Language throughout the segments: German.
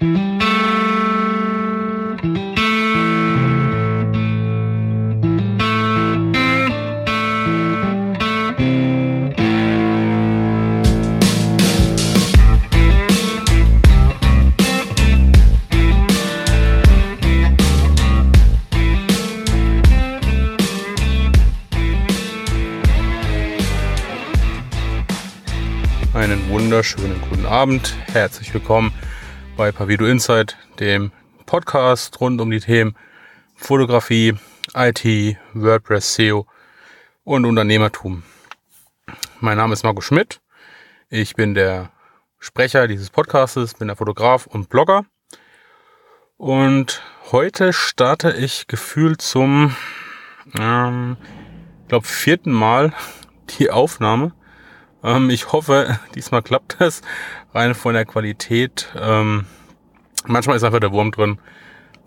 Einen wunderschönen guten Abend. Herzlich willkommen bei Pavido Insight, dem Podcast rund um die Themen Fotografie, IT, WordPress, SEO und Unternehmertum. Mein Name ist Marco Schmidt. Ich bin der Sprecher dieses Podcastes, bin der Fotograf und Blogger. Und heute starte ich gefühlt zum, ähm, glaube vierten Mal die Aufnahme ähm, ich hoffe, diesmal klappt es rein von der Qualität. Ähm, manchmal ist einfach der Wurm drin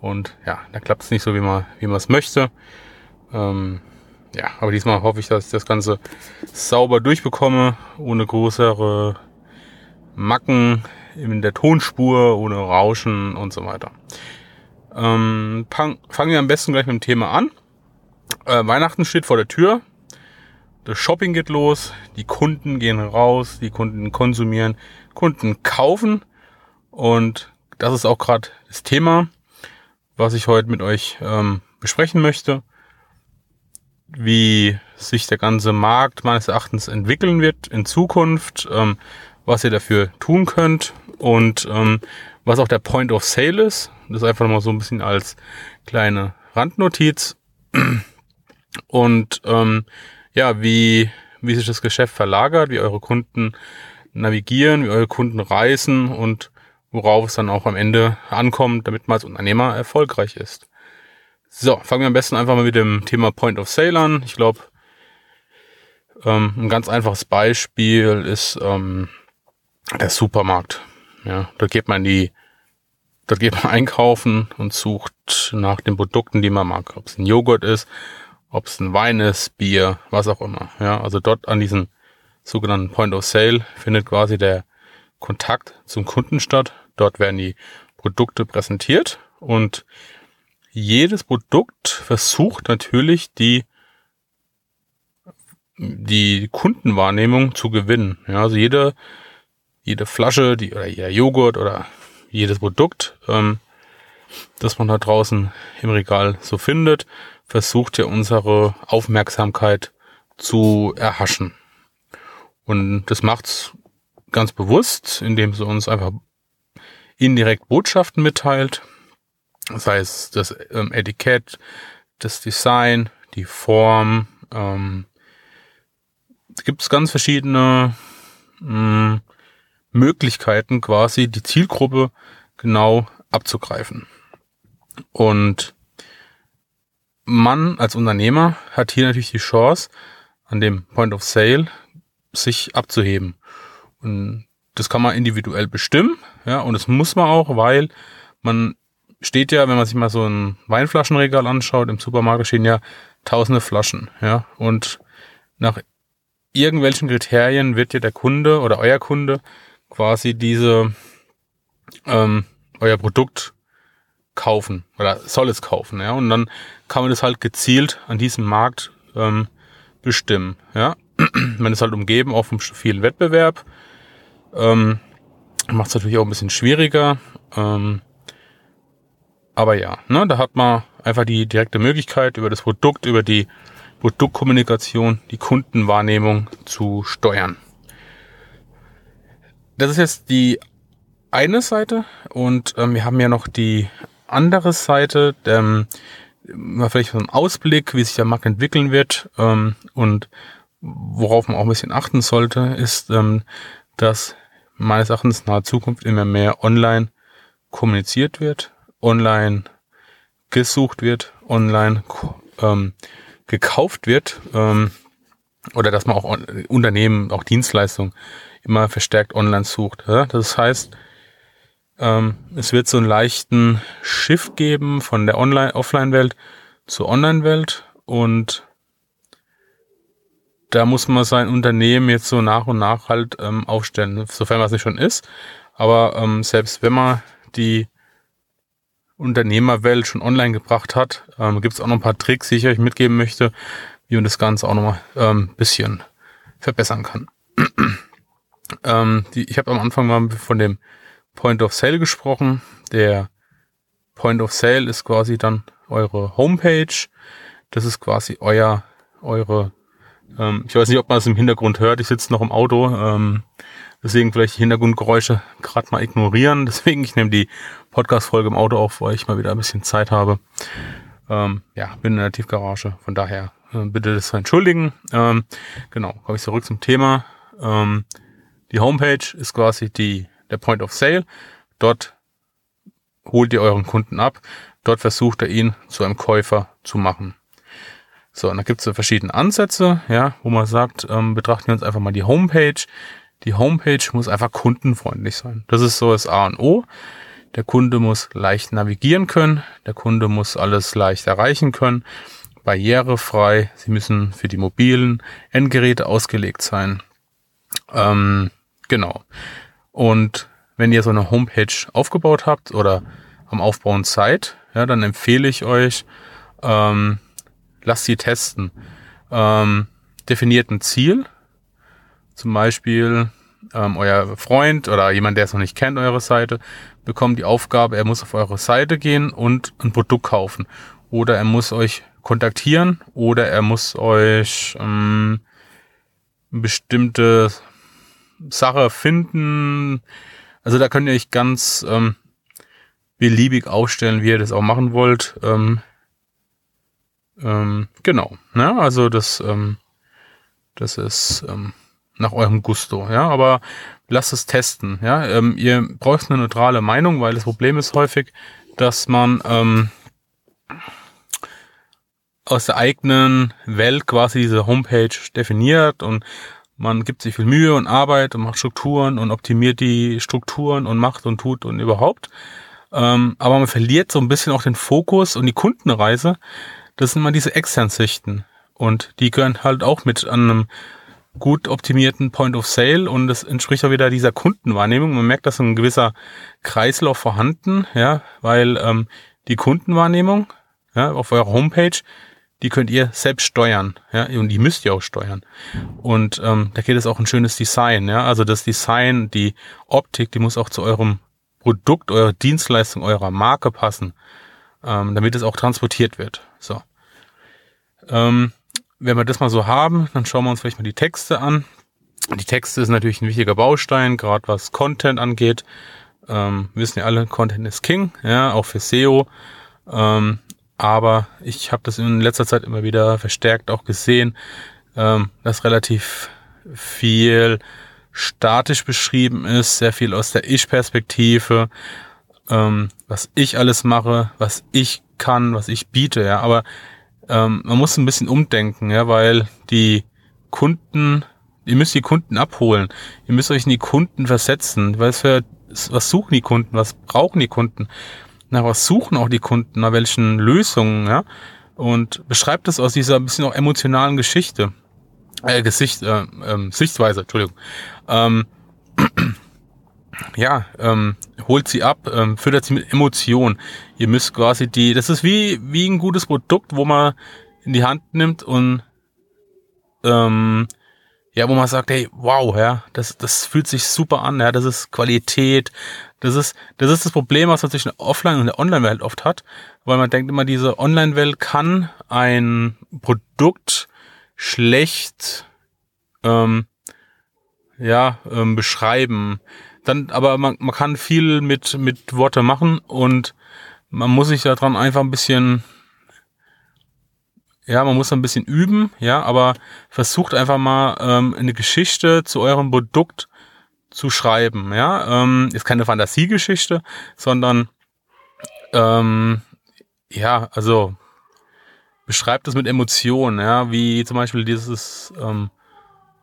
und ja, da klappt es nicht so, wie man wie man es möchte. Ähm, ja, aber diesmal hoffe ich, dass ich das Ganze sauber durchbekomme, ohne größere Macken in der Tonspur, ohne Rauschen und so weiter. Ähm, fangen wir am besten gleich mit dem Thema an. Äh, Weihnachten steht vor der Tür. Das Shopping geht los, die Kunden gehen raus, die Kunden konsumieren, Kunden kaufen. Und das ist auch gerade das Thema, was ich heute mit euch ähm, besprechen möchte. Wie sich der ganze Markt meines Erachtens entwickeln wird in Zukunft, ähm, was ihr dafür tun könnt und ähm, was auch der Point of Sale ist. Das ist einfach mal so ein bisschen als kleine Randnotiz. Und ähm, ja, wie, wie sich das Geschäft verlagert, wie eure Kunden navigieren, wie eure Kunden reisen und worauf es dann auch am Ende ankommt, damit man als Unternehmer erfolgreich ist. So, fangen wir am besten einfach mal mit dem Thema Point of Sale an. Ich glaube, ähm, ein ganz einfaches Beispiel ist ähm, der Supermarkt. Ja, da geht man die, dort geht man einkaufen und sucht nach den Produkten, die man mag. Ob es ein Joghurt ist, ob es ein Wein ist, Bier, was auch immer. Ja, also dort an diesem sogenannten Point of Sale findet quasi der Kontakt zum Kunden statt. Dort werden die Produkte präsentiert und jedes Produkt versucht natürlich die die Kundenwahrnehmung zu gewinnen. Ja, also jede jede Flasche, die oder jeder Joghurt oder jedes Produkt, ähm, das man da draußen im Regal so findet, versucht ja unsere Aufmerksamkeit zu erhaschen. Und das macht's ganz bewusst, indem sie uns einfach indirekt Botschaften mitteilt. Das heißt, das ähm, Etikett, das Design, die Form. Ähm, gibt es ganz verschiedene mh, hm, Möglichkeiten, quasi die Zielgruppe genau abzugreifen. Und man als Unternehmer hat hier natürlich die Chance, an dem Point of Sale sich abzuheben. Und das kann man individuell bestimmen, ja, und das muss man auch, weil man steht ja, wenn man sich mal so ein Weinflaschenregal anschaut, im Supermarkt stehen ja tausende Flaschen, ja, und nach irgendwelchen Kriterien wird ja der Kunde oder euer Kunde quasi diese, ähm, euer Produkt kaufen oder soll es kaufen, ja. Und dann kann man das halt gezielt an diesem Markt ähm, bestimmen, ja. man ist halt umgeben auch vom vielen Wettbewerb. Ähm, Macht es natürlich auch ein bisschen schwieriger. Ähm, aber ja, ne, da hat man einfach die direkte Möglichkeit, über das Produkt, über die Produktkommunikation, die Kundenwahrnehmung zu steuern. Das ist jetzt die eine Seite und ähm, wir haben ja noch die andere Seite, ähm, mal vielleicht so ein Ausblick, wie sich der Markt entwickeln wird ähm, und worauf man auch ein bisschen achten sollte, ist, ähm, dass meines Erachtens in naher Zukunft immer mehr online kommuniziert wird, online gesucht wird, online ähm, gekauft wird ähm, oder dass man auch Unternehmen, auch Dienstleistungen immer verstärkt online sucht. Ja? Das heißt, ähm, es wird so einen leichten Shift geben von der Online-Offline-Welt zur Online-Welt und da muss man sein Unternehmen jetzt so nach und nach halt ähm, aufstellen, sofern es nicht schon ist. Aber ähm, selbst wenn man die Unternehmerwelt schon online gebracht hat. Ähm, Gibt es auch noch ein paar Tricks, die ich euch mitgeben möchte, wie man das Ganze auch nochmal ein ähm, bisschen verbessern kann. ähm, die, ich habe am Anfang mal von dem Point of Sale gesprochen. Der Point of Sale ist quasi dann eure Homepage. Das ist quasi euer, eure, ähm, ich weiß nicht, ob man es im Hintergrund hört. Ich sitze noch im Auto. Ähm, Deswegen vielleicht die Hintergrundgeräusche gerade mal ignorieren. Deswegen, ich nehme die Podcast-Folge im Auto auf, weil ich mal wieder ein bisschen Zeit habe. Ähm, ja, bin in der Tiefgarage. Von daher äh, bitte das entschuldigen. Ähm, genau, komme ich zurück zum Thema. Ähm, die Homepage ist quasi die, der Point of Sale. Dort holt ihr euren Kunden ab. Dort versucht er ihn zu einem Käufer zu machen. So, und da gibt es verschiedene Ansätze, ja, wo man sagt, ähm, betrachten wir uns einfach mal die Homepage die Homepage muss einfach kundenfreundlich sein. Das ist so das A und O. Der Kunde muss leicht navigieren können. Der Kunde muss alles leicht erreichen können. Barrierefrei. Sie müssen für die mobilen Endgeräte ausgelegt sein. Ähm, genau. Und wenn ihr so eine Homepage aufgebaut habt oder am Aufbauen seid, ja, dann empfehle ich euch, ähm, lasst sie testen. Ähm, definiert ein Ziel, zum Beispiel ähm, euer Freund oder jemand, der es noch nicht kennt, eure Seite, bekommt die Aufgabe, er muss auf eure Seite gehen und ein Produkt kaufen. Oder er muss euch kontaktieren oder er muss euch ähm, bestimmte Sache finden. Also da könnt ihr euch ganz ähm, beliebig aufstellen, wie ihr das auch machen wollt. Ähm, ähm, genau. Ne? Also das, ähm, das ist ähm, nach eurem Gusto, ja, aber lasst es testen, ja. Ähm, ihr braucht eine neutrale Meinung, weil das Problem ist häufig, dass man ähm, aus der eigenen Welt quasi diese Homepage definiert und man gibt sich viel Mühe und Arbeit und macht Strukturen und optimiert die Strukturen und macht und tut und überhaupt. Ähm, aber man verliert so ein bisschen auch den Fokus und die Kundenreise. Das sind mal diese externen Sichten. Und die gehören halt auch mit an einem gut optimierten Point of Sale und es entspricht auch wieder dieser Kundenwahrnehmung. Man merkt, dass ein gewisser Kreislauf vorhanden, ja, weil ähm, die Kundenwahrnehmung ja, auf eurer Homepage, die könnt ihr selbst steuern, ja, und die müsst ihr auch steuern. Und ähm, da geht es auch ein schönes Design, ja, also das Design, die Optik, die muss auch zu eurem Produkt, eurer Dienstleistung, eurer Marke passen, ähm, damit es auch transportiert wird. So. Ähm, wenn wir das mal so haben, dann schauen wir uns vielleicht mal die Texte an. Die Texte ist natürlich ein wichtiger Baustein, gerade was Content angeht. Ähm, wissen ja alle, Content ist King, ja, auch für SEO. Ähm, aber ich habe das in letzter Zeit immer wieder verstärkt auch gesehen, ähm, dass relativ viel statisch beschrieben ist, sehr viel aus der Ich-Perspektive, ähm, was ich alles mache, was ich kann, was ich biete, ja, aber ähm, man muss ein bisschen umdenken, ja, weil die Kunden, ihr müsst die Kunden abholen. Ihr müsst euch in die Kunden versetzen. Was für, was suchen die Kunden? Was brauchen die Kunden? Na, was suchen auch die Kunden? Nach welchen Lösungen, ja? Und beschreibt es aus dieser ein bisschen auch emotionalen Geschichte, äh, Gesicht, äh, ähm, Sichtweise, Entschuldigung. Ähm, ja, ähm, holt sie ab, ähm, füttert sie mit Emotionen. Ihr müsst quasi die, das ist wie, wie ein gutes Produkt, wo man in die Hand nimmt und ähm, ja, wo man sagt, hey, wow, ja, das, das fühlt sich super an, ja, das ist Qualität, das ist, das ist das Problem, was man zwischen der Offline- und der Online-Welt oft hat, weil man denkt immer, diese Online-Welt kann ein Produkt schlecht, ähm, ja, ähm, beschreiben. Dann, aber man, man kann viel mit, mit Worte machen und man muss sich daran einfach ein bisschen, ja, man muss ein bisschen üben, ja, aber versucht einfach mal ähm, eine Geschichte zu eurem Produkt zu schreiben, ja. Ähm, ist keine Fantasiegeschichte, sondern ähm, ja, also beschreibt es mit Emotionen, ja, wie zum Beispiel dieses ähm,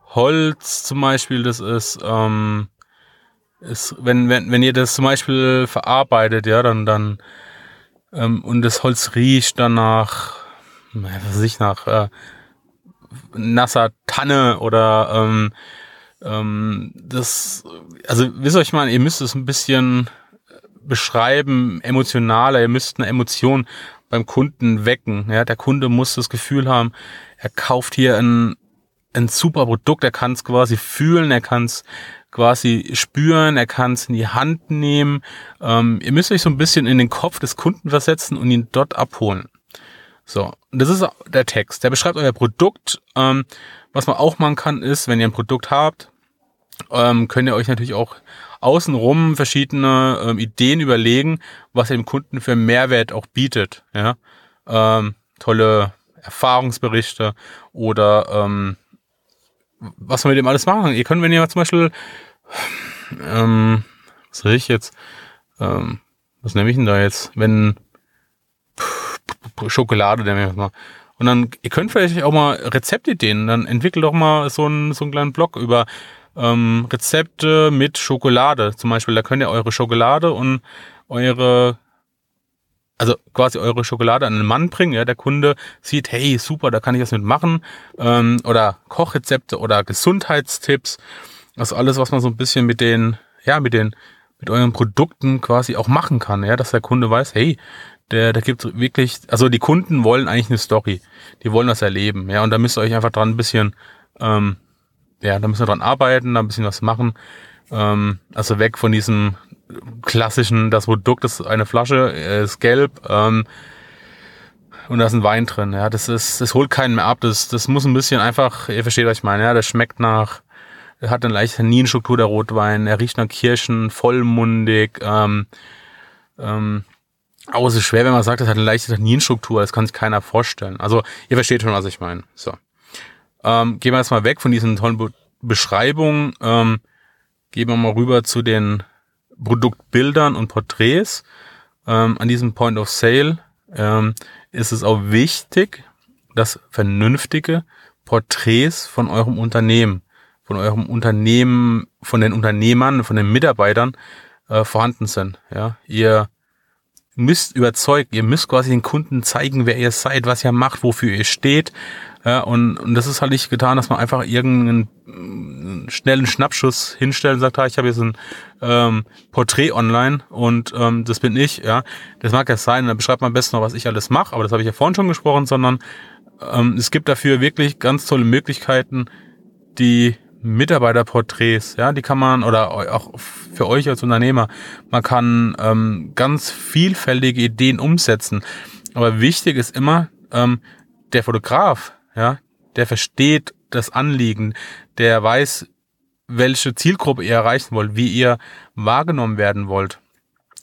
Holz zum Beispiel, das ist ähm, ist, wenn, wenn, wenn ihr das zum Beispiel verarbeitet, ja, dann, dann, ähm, und das Holz riecht dann nach, was weiß ich, nach äh, nasser Tanne oder ähm, ähm, das, also wisst ihr euch mal, ihr müsst es ein bisschen beschreiben, emotionaler, ihr müsst eine Emotion beim Kunden wecken. Ja, der Kunde muss das Gefühl haben, er kauft hier ein, ein super Produkt, er kann es quasi fühlen, er kann es quasi spüren, er kann es in die Hand nehmen. Ähm, ihr müsst euch so ein bisschen in den Kopf des Kunden versetzen und ihn dort abholen. So, das ist der Text. Der beschreibt euer Produkt. Ähm, was man auch machen kann, ist, wenn ihr ein Produkt habt, ähm, könnt ihr euch natürlich auch außenrum verschiedene ähm, Ideen überlegen, was ihr dem Kunden für Mehrwert auch bietet. Ja? Ähm, tolle Erfahrungsberichte oder ähm, was man mit dem alles machen kann. Ihr könnt, wenn ihr zum Beispiel, ähm, was soll ich jetzt, ähm, was nehme ich denn da jetzt, wenn Schokolade, jetzt mal. Und dann, ihr könnt vielleicht auch mal Rezeptideen, dann entwickelt doch mal so einen, so einen kleinen Blog über ähm, Rezepte mit Schokolade. Zum Beispiel, da könnt ihr eure Schokolade und eure, also quasi eure Schokolade an den Mann bringen. Ja, der Kunde sieht, hey, super, da kann ich was mitmachen. Ähm, oder Kochrezepte oder Gesundheitstipps. Also alles, was man so ein bisschen mit den, ja, mit den, mit euren Produkten quasi auch machen kann, ja, dass der Kunde weiß, hey, der, der gibt wirklich, also die Kunden wollen eigentlich eine Story. Die wollen das erleben, ja, und da müsst ihr euch einfach dran ein bisschen, ähm, ja, da müssen wir dran arbeiten, da ein bisschen was machen. Ähm, also weg von diesem klassischen, das Produkt ist eine Flasche, ist gelb, ähm, und da ist ein Wein drin, ja, das ist, das holt keinen mehr ab, das, das muss ein bisschen einfach, ihr versteht, was ich meine, ja, das schmeckt nach, hat eine leichte Tanninstruktur, der Rotwein, er riecht nach Kirschen, vollmundig, ähm, ähm, aber es ist schwer, wenn man sagt, das hat eine leichte Tanninstruktur, das kann sich keiner vorstellen. Also ihr versteht schon, was ich meine. So. Ähm, gehen wir jetzt mal weg von diesen tollen Be Beschreibungen. Ähm, gehen wir mal rüber zu den Produktbildern und Porträts. Ähm, an diesem Point of Sale ähm, ist es auch wichtig, dass vernünftige Porträts von eurem Unternehmen, von eurem Unternehmen, von den Unternehmern, von den Mitarbeitern äh, vorhanden sind. Ja, ihr müsst überzeugen, ihr müsst quasi den Kunden zeigen, wer ihr seid, was ihr macht, wofür ihr steht. Ja, und, und das ist halt nicht getan, dass man einfach irgendeinen mm, schnellen Schnappschuss hinstellt und sagt, ha, ich habe jetzt ein ähm, Porträt online und ähm, das bin ich. Ja, Das mag ja sein, da beschreibt man am besten noch, was ich alles mache, aber das habe ich ja vorhin schon gesprochen, sondern ähm, es gibt dafür wirklich ganz tolle Möglichkeiten, die Mitarbeiterporträts, ja, die kann man, oder auch für euch als Unternehmer, man kann ähm, ganz vielfältige Ideen umsetzen. Aber wichtig ist immer, ähm, der Fotograf, ja, der versteht das Anliegen, der weiß, welche Zielgruppe ihr erreichen wollt, wie ihr wahrgenommen werden wollt.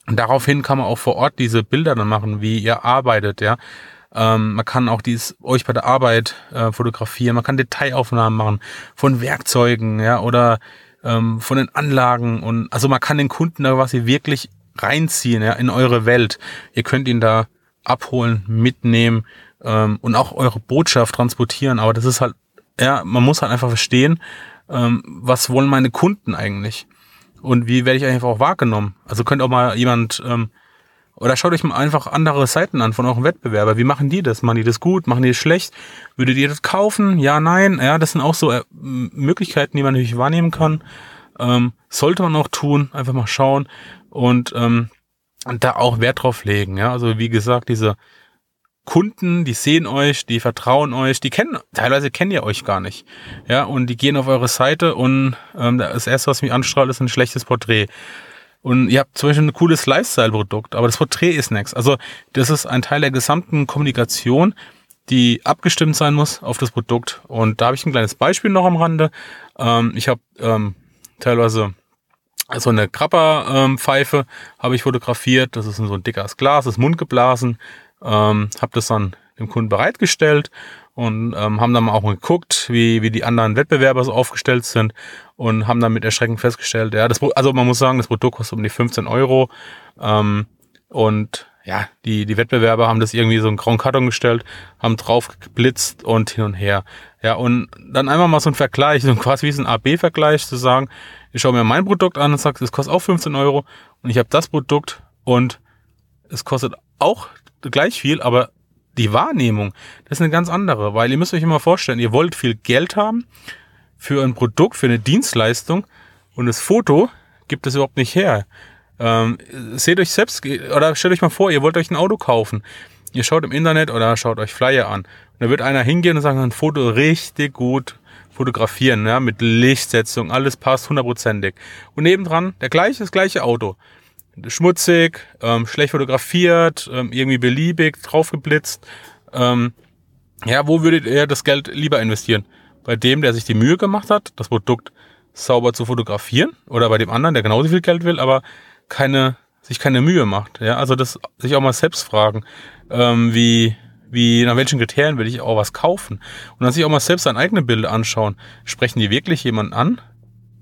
Und daraufhin kann man auch vor Ort diese Bilder dann machen, wie ihr arbeitet, ja. Ähm, man kann auch dies euch bei der Arbeit äh, fotografieren. Man kann Detailaufnahmen machen von Werkzeugen, ja, oder ähm, von den Anlagen und also man kann den Kunden da quasi wirklich reinziehen, ja, in eure Welt. Ihr könnt ihn da abholen, mitnehmen ähm, und auch eure Botschaft transportieren. Aber das ist halt, ja, man muss halt einfach verstehen, ähm, was wollen meine Kunden eigentlich und wie werde ich einfach auch wahrgenommen. Also könnte auch mal jemand ähm, oder schaut euch mal einfach andere Seiten an von euren Wettbewerber. Wie machen die das? Machen die das gut? Machen die das schlecht? Würdet ihr das kaufen? Ja, nein. Ja, das sind auch so äh, Möglichkeiten, die man natürlich wahrnehmen kann. Ähm, sollte man auch tun. Einfach mal schauen und, ähm, da auch Wert drauf legen. Ja, also wie gesagt, diese Kunden, die sehen euch, die vertrauen euch, die kennen, teilweise kennen ihr euch gar nicht. Ja, und die gehen auf eure Seite und ähm, das erste, was mich anstrahlt, ist ein schlechtes Porträt. Und ihr habt zum Beispiel ein cooles Lifestyle-Produkt, aber das Porträt ist nichts. Also das ist ein Teil der gesamten Kommunikation, die abgestimmt sein muss auf das Produkt. Und da habe ich ein kleines Beispiel noch am Rande. Ähm, ich habe ähm, teilweise so eine Krapper-Pfeife habe ich fotografiert. Das ist so ein dickes Glas, das ist mundgeblasen. Ähm, habe das dann dem Kunden bereitgestellt und ähm, haben dann mal auch mal geguckt, wie, wie die anderen Wettbewerber so aufgestellt sind und haben dann mit Erschrecken festgestellt, ja, das, also man muss sagen, das Produkt kostet um die 15 Euro ähm, und ja, die, die Wettbewerber haben das irgendwie so einen grauen Karton gestellt, haben drauf geblitzt und hin und her. Ja, und dann einfach mal so ein Vergleich, so quasi wie so ein AB-Vergleich zu sagen, ich schaue mir mein Produkt an und sage, es kostet auch 15 Euro und ich habe das Produkt und es kostet auch gleich viel, aber die Wahrnehmung, das ist eine ganz andere, weil ihr müsst euch immer vorstellen, ihr wollt viel Geld haben für ein Produkt, für eine Dienstleistung und das Foto gibt es überhaupt nicht her. Ähm, seht euch selbst, oder stellt euch mal vor, ihr wollt euch ein Auto kaufen. Ihr schaut im Internet oder schaut euch Flyer an. Und da wird einer hingehen und sagen, ein Foto richtig gut fotografieren, ja, mit Lichtsetzung, alles passt hundertprozentig. Und nebendran der gleiche, das gleiche Auto. Schmutzig, ähm, schlecht fotografiert, ähm, irgendwie beliebig, draufgeblitzt. Ähm, ja, wo würdet ihr das Geld lieber investieren? Bei dem, der sich die Mühe gemacht hat, das Produkt sauber zu fotografieren, oder bei dem anderen, der genauso viel Geld will, aber keine, sich keine Mühe macht. Ja, also das sich auch mal selbst fragen, ähm, wie, wie, nach welchen Kriterien will ich auch was kaufen? Und dann sich auch mal selbst sein eigene Bilder anschauen. Sprechen die wirklich jemanden an?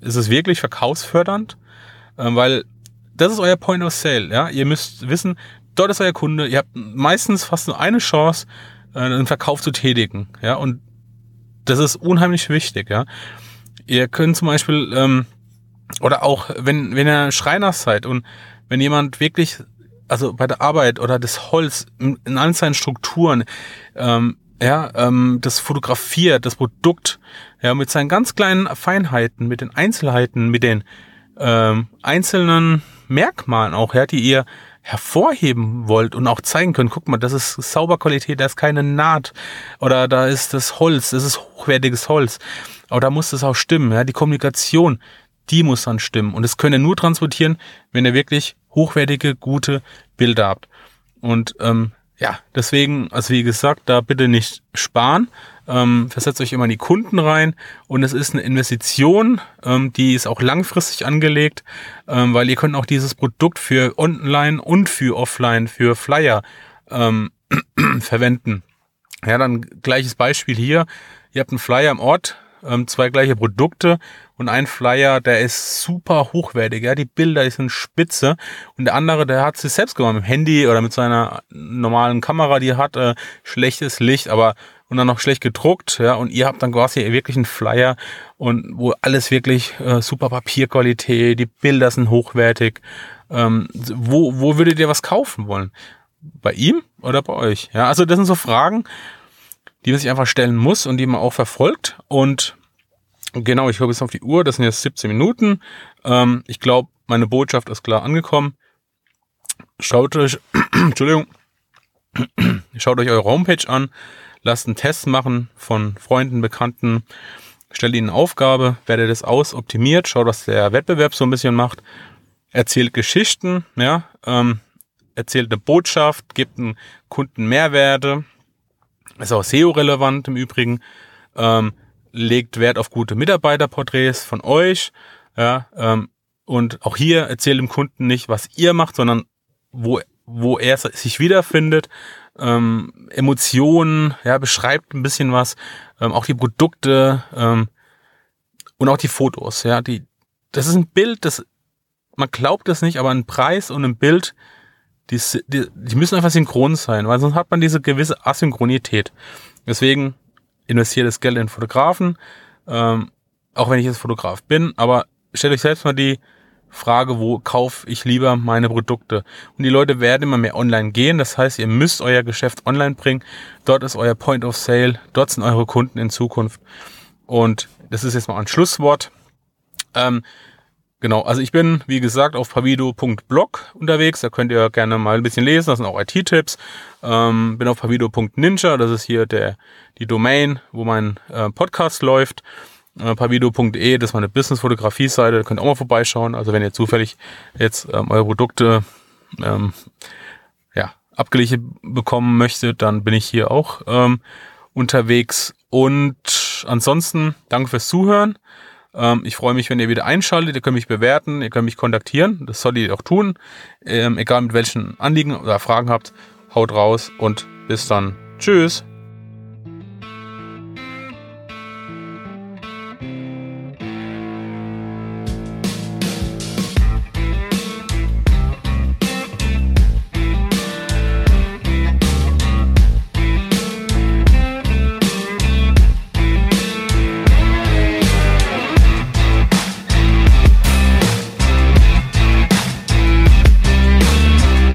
Ist es wirklich verkaufsfördernd? Ähm, weil das ist euer Point of Sale, ja. Ihr müsst wissen, dort ist euer Kunde. Ihr habt meistens fast nur eine Chance, äh, einen Verkauf zu tätigen, ja. Und das ist unheimlich wichtig, ja. Ihr könnt zum Beispiel, ähm, oder auch, wenn, wenn ihr Schreiner seid und wenn jemand wirklich, also bei der Arbeit oder das Holz in, allen seinen Strukturen, ähm, ja, ähm, das fotografiert, das Produkt, ja, mit seinen ganz kleinen Feinheiten, mit den Einzelheiten, mit den ähm, einzelnen Merkmalen auch, ja, die ihr hervorheben wollt und auch zeigen könnt, guck mal, das ist Sauberqualität, da ist keine Naht oder da ist das Holz, das ist hochwertiges Holz. Aber da muss das auch stimmen, ja, die Kommunikation, die muss dann stimmen und das könnt ihr nur transportieren, wenn ihr wirklich hochwertige, gute Bilder habt. Und ähm, ja, deswegen, also wie gesagt, da bitte nicht sparen. Ähm, versetzt euch immer in die Kunden rein und es ist eine Investition, ähm, die ist auch langfristig angelegt, ähm, weil ihr könnt auch dieses Produkt für Online und für Offline, für Flyer ähm, verwenden. Ja, dann gleiches Beispiel hier. Ihr habt einen Flyer im Ort, ähm, zwei gleiche Produkte und ein Flyer, der ist super hochwertig, ja, die Bilder sind spitze und der andere, der hat sich selbst gemacht mit dem Handy oder mit seiner normalen Kamera, die hat äh, schlechtes Licht, aber und dann noch schlecht gedruckt, ja, und ihr habt dann quasi wirklich einen Flyer und wo alles wirklich äh, super Papierqualität, die Bilder sind hochwertig. Ähm, wo, wo würdet ihr was kaufen wollen? Bei ihm oder bei euch? Ja, also das sind so Fragen, die man sich einfach stellen muss und die man auch verfolgt. Und genau, ich höre bis auf die Uhr, das sind jetzt 17 Minuten. Ähm, ich glaube, meine Botschaft ist klar angekommen. Schaut euch, Entschuldigung, schaut euch eure Homepage an, lasst einen Test machen von Freunden, Bekannten, stellt ihnen eine Aufgabe, wertet es aus, optimiert, schaut, was der Wettbewerb so ein bisschen macht, erzählt Geschichten, ja, ähm, erzählt eine Botschaft, gibt einen Kunden Mehrwerte, ist auch SEO-relevant im Übrigen. Ähm, legt Wert auf gute Mitarbeiterporträts von euch. Ja, ähm, und auch hier erzählt dem Kunden nicht, was ihr macht, sondern wo, wo er sich wiederfindet. Ähm, Emotionen, ja, beschreibt ein bisschen was. Ähm, auch die Produkte ähm, und auch die Fotos. Ja, die, das ist ein Bild, das man glaubt es nicht, aber ein Preis und ein Bild die, die, die müssen einfach synchron sein, weil sonst hat man diese gewisse Asynchronität. Deswegen investiert das Geld in Fotografen, ähm, auch wenn ich jetzt Fotograf bin, aber stellt euch selbst mal die Frage, wo kaufe ich lieber meine Produkte? Und die Leute werden immer mehr online gehen. Das heißt, ihr müsst euer Geschäft online bringen. Dort ist euer Point of Sale. Dort sind eure Kunden in Zukunft. Und das ist jetzt mal ein Schlusswort. Ähm, Genau, also ich bin, wie gesagt, auf pavido.blog unterwegs. Da könnt ihr gerne mal ein bisschen lesen. Das sind auch IT-Tipps. Ähm, bin auf pavido.ninja. Das ist hier der, die Domain, wo mein äh, Podcast läuft. Äh, pavido.de, das ist meine Business-Fotografie-Seite. Könnt ihr auch mal vorbeischauen. Also wenn ihr zufällig jetzt ähm, eure Produkte ähm, ja, abgelichtet bekommen möchtet, dann bin ich hier auch ähm, unterwegs. Und ansonsten, danke fürs Zuhören. Ähm, ich freue mich, wenn ihr wieder einschaltet. Ihr könnt mich bewerten, ihr könnt mich kontaktieren. Das solltet ihr auch tun. Ähm, egal mit welchen Anliegen oder Fragen habt, haut raus und bis dann. Tschüss.